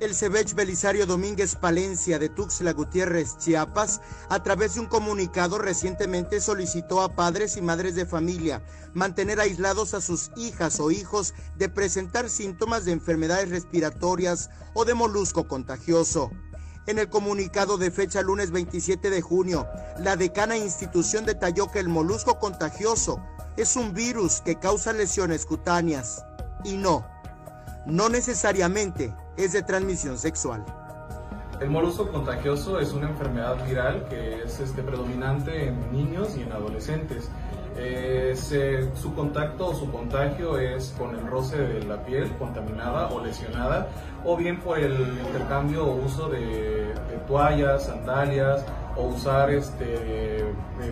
El Cebech Belisario Domínguez Palencia de Tuxtla Gutiérrez, Chiapas, a través de un comunicado recientemente solicitó a padres y madres de familia mantener aislados a sus hijas o hijos de presentar síntomas de enfermedades respiratorias o de molusco contagioso. En el comunicado de fecha lunes 27 de junio, la decana institución detalló que el molusco contagioso es un virus que causa lesiones cutáneas. Y no, no necesariamente es de transmisión sexual. El molusco contagioso es una enfermedad viral que es este, predominante en niños y en adolescentes. Eh, su contacto o su contagio es con el roce de la piel contaminada o lesionada o bien por el intercambio o uso de, toallas, sandalias o usar este,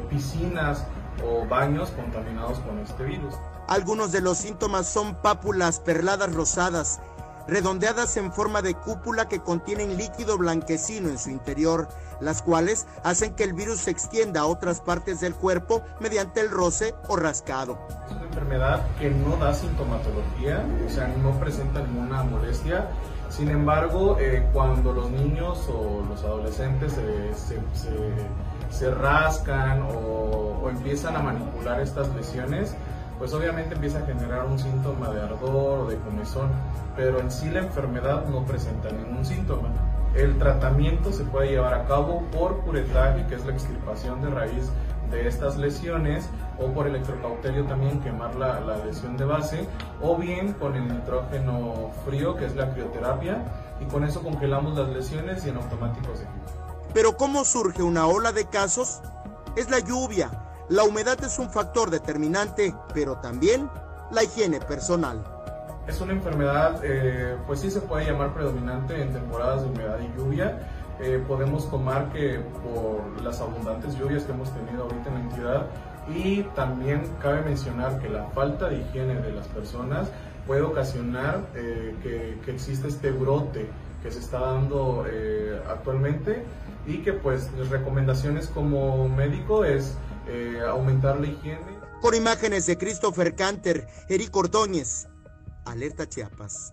piscinas o baños contaminados con este virus. Algunos de los síntomas son pápulas perladas rosadas, redondeadas en forma de cúpula que contienen líquido blanquecino en su interior, las cuales hacen que el virus se extienda a otras partes del cuerpo mediante el roce o rascado. Enfermedad que no da sintomatología, o sea, no presenta ninguna molestia. Sin embargo, eh, cuando los niños o los adolescentes se, rascan o, o empiezan a manipular estas lesiones, pues obviamente empieza a generar un síntoma de ardor o de comezón, pero en sí la enfermedad no presenta ningún síntoma. El tratamiento se puede llevar a cabo por curetaje, que es la extirpación de raíz de estas lesiones, o por electrocauterio también quemar la, la lesión de base, o bien con el nitrógeno frío, que es la crioterapia, y con eso congelamos las lesiones y en automático se Pero ¿cómo surge una ola de casos? Es la lluvia, la humedad es un factor determinante, pero también la higiene personal. Es una enfermedad, eh, pues sí se puede llamar predominante en temporadas de humedad y lluvia. Eh, podemos tomar que por las abundantes lluvias que hemos tenido ahorita en la entidad y también cabe mencionar que la falta de higiene de las personas puede ocasionar eh, que, que exista este brote que se está dando actualmente y que pues recomendaciones como médico es eh, aumentar la higiene. Con imágenes de Christopher Canter, Eric Ordóñez, Alerta Chiapas.